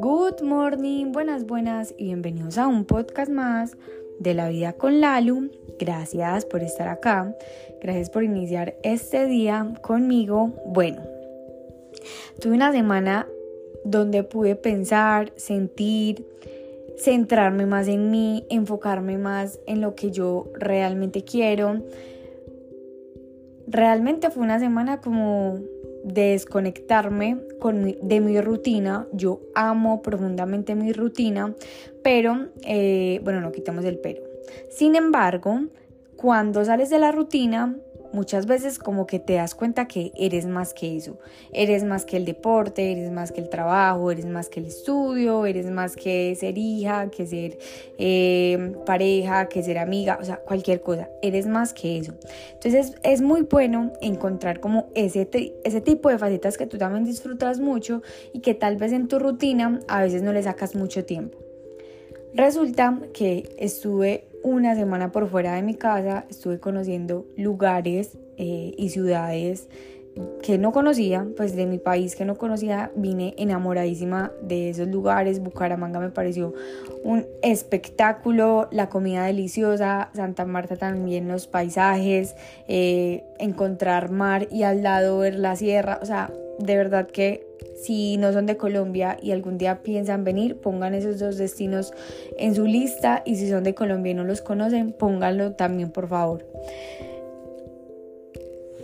Good morning, buenas, buenas y bienvenidos a un podcast más de la vida con Lalu. Gracias por estar acá, gracias por iniciar este día conmigo. Bueno, tuve una semana donde pude pensar, sentir, centrarme más en mí, enfocarme más en lo que yo realmente quiero. Realmente fue una semana como desconectarme con de mi rutina. Yo amo profundamente mi rutina, pero, eh, bueno, no quitamos el pero. Sin embargo, cuando sales de la rutina, muchas veces como que te das cuenta que eres más que eso. Eres más que el deporte, eres más que el trabajo, eres más que el estudio, eres más que ser hija, que ser eh, pareja, que ser amiga, o sea, cualquier cosa. Eres más que eso. Entonces es muy bueno encontrar como ese, ese tipo de facetas que tú también disfrutas mucho y que tal vez en tu rutina a veces no le sacas mucho tiempo. Resulta que estuve una semana por fuera de mi casa, estuve conociendo lugares eh, y ciudades que no conocía, pues de mi país que no conocía, vine enamoradísima de esos lugares. Bucaramanga me pareció un espectáculo, la comida deliciosa, Santa Marta también los paisajes, eh, encontrar mar y al lado ver la sierra, o sea, de verdad que si no son de Colombia y algún día piensan venir, pongan esos dos destinos en su lista y si son de Colombia y no los conocen, pónganlo también por favor.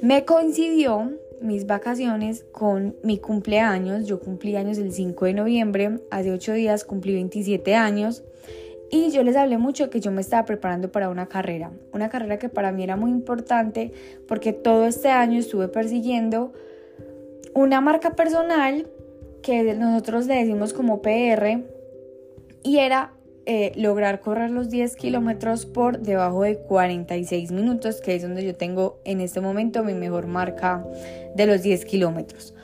Me coincidió mis vacaciones con mi cumpleaños. Yo cumplí años el 5 de noviembre, hace 8 días cumplí 27 años. Y yo les hablé mucho que yo me estaba preparando para una carrera, una carrera que para mí era muy importante porque todo este año estuve persiguiendo una marca personal que nosotros le decimos como PR y era eh, lograr correr los 10 kilómetros por debajo de 46 minutos, que es donde yo tengo en este momento mi mejor marca de los 10 kilómetros.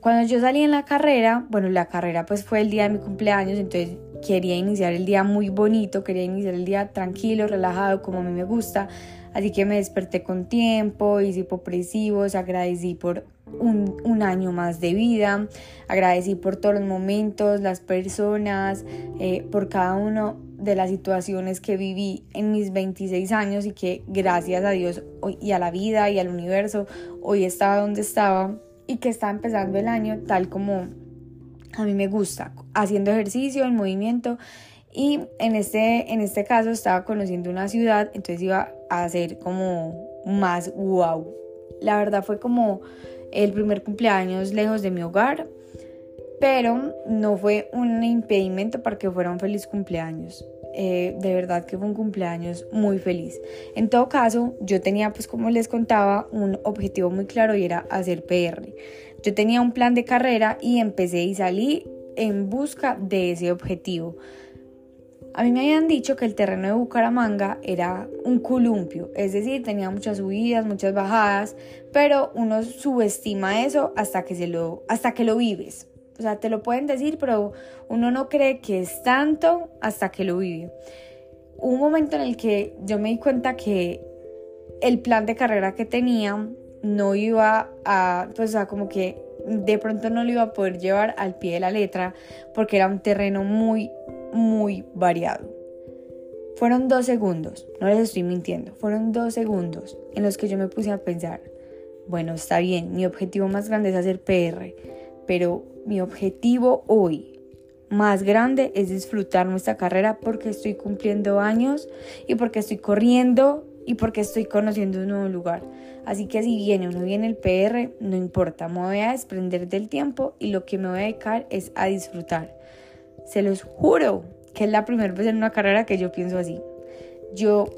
Cuando yo salí en la carrera, bueno, la carrera pues fue el día de mi cumpleaños, entonces quería iniciar el día muy bonito, quería iniciar el día tranquilo, relajado, como a mí me gusta. Así que me desperté con tiempo, hice hipopresivos, agradecí por un, año más de vida, agradecí por todos los momentos, las personas, eh, por cada una de las situaciones que viví en mis 26 años y que gracias a Dios y a la vida y al universo hoy estaba donde estaba y que está empezando el año tal como a mí me gusta, haciendo ejercicio, en movimiento y en este, en este caso estaba conociendo una ciudad, entonces iba a hacer como más wow. La verdad fue como el primer cumpleaños lejos de mi hogar, pero no fue un impedimento para que fuera un feliz cumpleaños. Eh, de verdad que fue un cumpleaños muy feliz. En todo caso, yo tenía, pues como les contaba, un objetivo muy claro y era hacer PR. Yo tenía un plan de carrera y empecé y salí en busca de ese objetivo. A mí me habían dicho que el terreno de Bucaramanga era un columpio, es decir, tenía muchas subidas, muchas bajadas, pero uno subestima eso hasta que, se lo, hasta que lo vives. O sea, te lo pueden decir, pero uno no cree que es tanto hasta que lo vive. Un momento en el que yo me di cuenta que el plan de carrera que tenía no iba a, pues, o sea, como que de pronto no lo iba a poder llevar al pie de la letra porque era un terreno muy muy variado. Fueron dos segundos, no les estoy mintiendo, fueron dos segundos en los que yo me puse a pensar, bueno, está bien, mi objetivo más grande es hacer PR, pero mi objetivo hoy más grande es disfrutar nuestra carrera porque estoy cumpliendo años y porque estoy corriendo y porque estoy conociendo un nuevo lugar. Así que si viene o no viene el PR, no importa, me voy a desprender del tiempo y lo que me voy a dedicar es a disfrutar. Se los juro que es la primera vez en una carrera que yo pienso así. Yo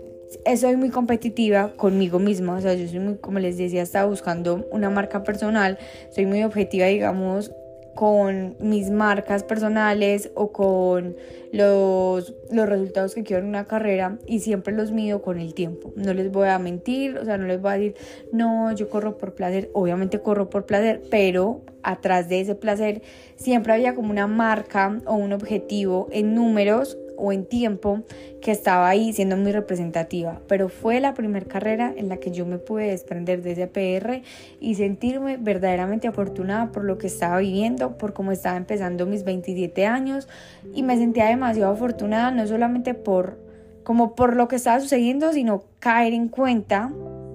soy muy competitiva conmigo misma, o sea, yo soy muy, como les decía, estaba buscando una marca personal, soy muy objetiva, digamos, con mis marcas personales o con los, los resultados que quiero en una carrera y siempre los mido con el tiempo. No les voy a mentir, o sea, no les voy a decir, no, yo corro por placer, obviamente corro por placer, pero atrás de ese placer siempre había como una marca o un objetivo en números o en tiempo que estaba ahí siendo muy representativa, pero fue la primera carrera en la que yo me pude desprender de ese PR y sentirme verdaderamente afortunada por lo que estaba viviendo, por cómo estaba empezando mis 27 años y me sentía demasiado afortunada no solamente por como por lo que estaba sucediendo, sino caer en cuenta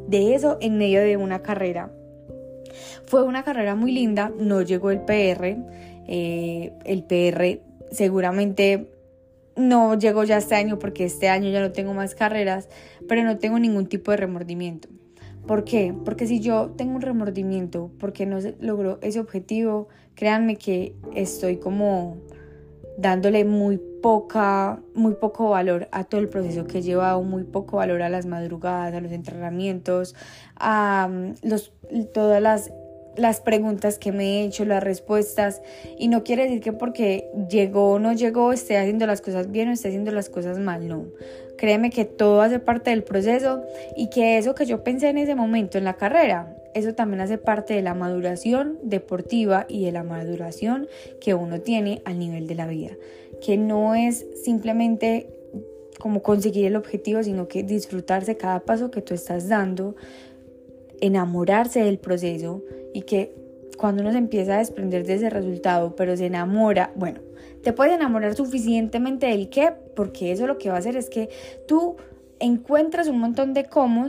de eso en medio de una carrera. Fue una carrera muy linda, no llegó el PR, eh, el PR seguramente no llegó ya este año porque este año ya no tengo más carreras, pero no tengo ningún tipo de remordimiento. ¿Por qué? Porque si yo tengo un remordimiento porque no logró ese objetivo, créanme que estoy como dándole muy poca, muy poco valor a todo el proceso que he llevado, muy poco valor a las madrugadas, a los entrenamientos, a mm, los, todas las las preguntas que me he hecho, las respuestas, y no quiere decir que porque llegó o no llegó esté haciendo las cosas bien o esté haciendo las cosas mal, no. Créeme que todo hace parte del proceso y que eso que yo pensé en ese momento en la carrera, eso también hace parte de la maduración deportiva y de la maduración que uno tiene al nivel de la vida, que no es simplemente como conseguir el objetivo, sino que disfrutarse cada paso que tú estás dando, enamorarse del proceso y que cuando uno se empieza a desprender de ese resultado, pero se enamora, bueno, te puedes enamorar suficientemente del qué, porque eso lo que va a hacer es que tú encuentras un montón de cómo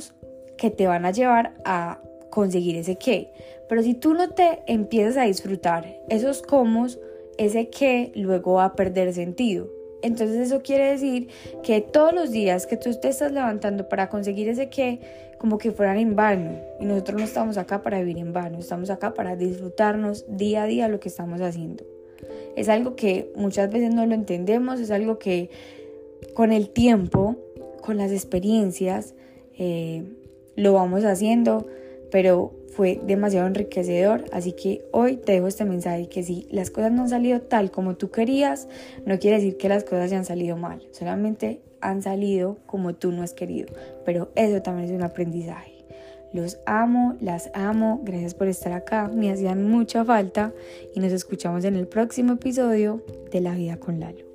que te van a llevar a conseguir ese qué. Pero si tú no te empiezas a disfrutar esos cómo, ese qué luego va a perder sentido. Entonces eso quiere decir que todos los días que tú te estás levantando para conseguir ese qué, como que fueran en vano. Y nosotros no estamos acá para vivir en vano, estamos acá para disfrutarnos día a día lo que estamos haciendo. Es algo que muchas veces no lo entendemos, es algo que con el tiempo, con las experiencias, eh, lo vamos haciendo, pero fue demasiado enriquecedor, así que hoy te dejo este mensaje que si las cosas no han salido tal como tú querías, no quiere decir que las cosas hayan salido mal, solamente han salido como tú no has querido, pero eso también es un aprendizaje. Los amo, las amo, gracias por estar acá, me hacían mucha falta y nos escuchamos en el próximo episodio de La vida con Lalo.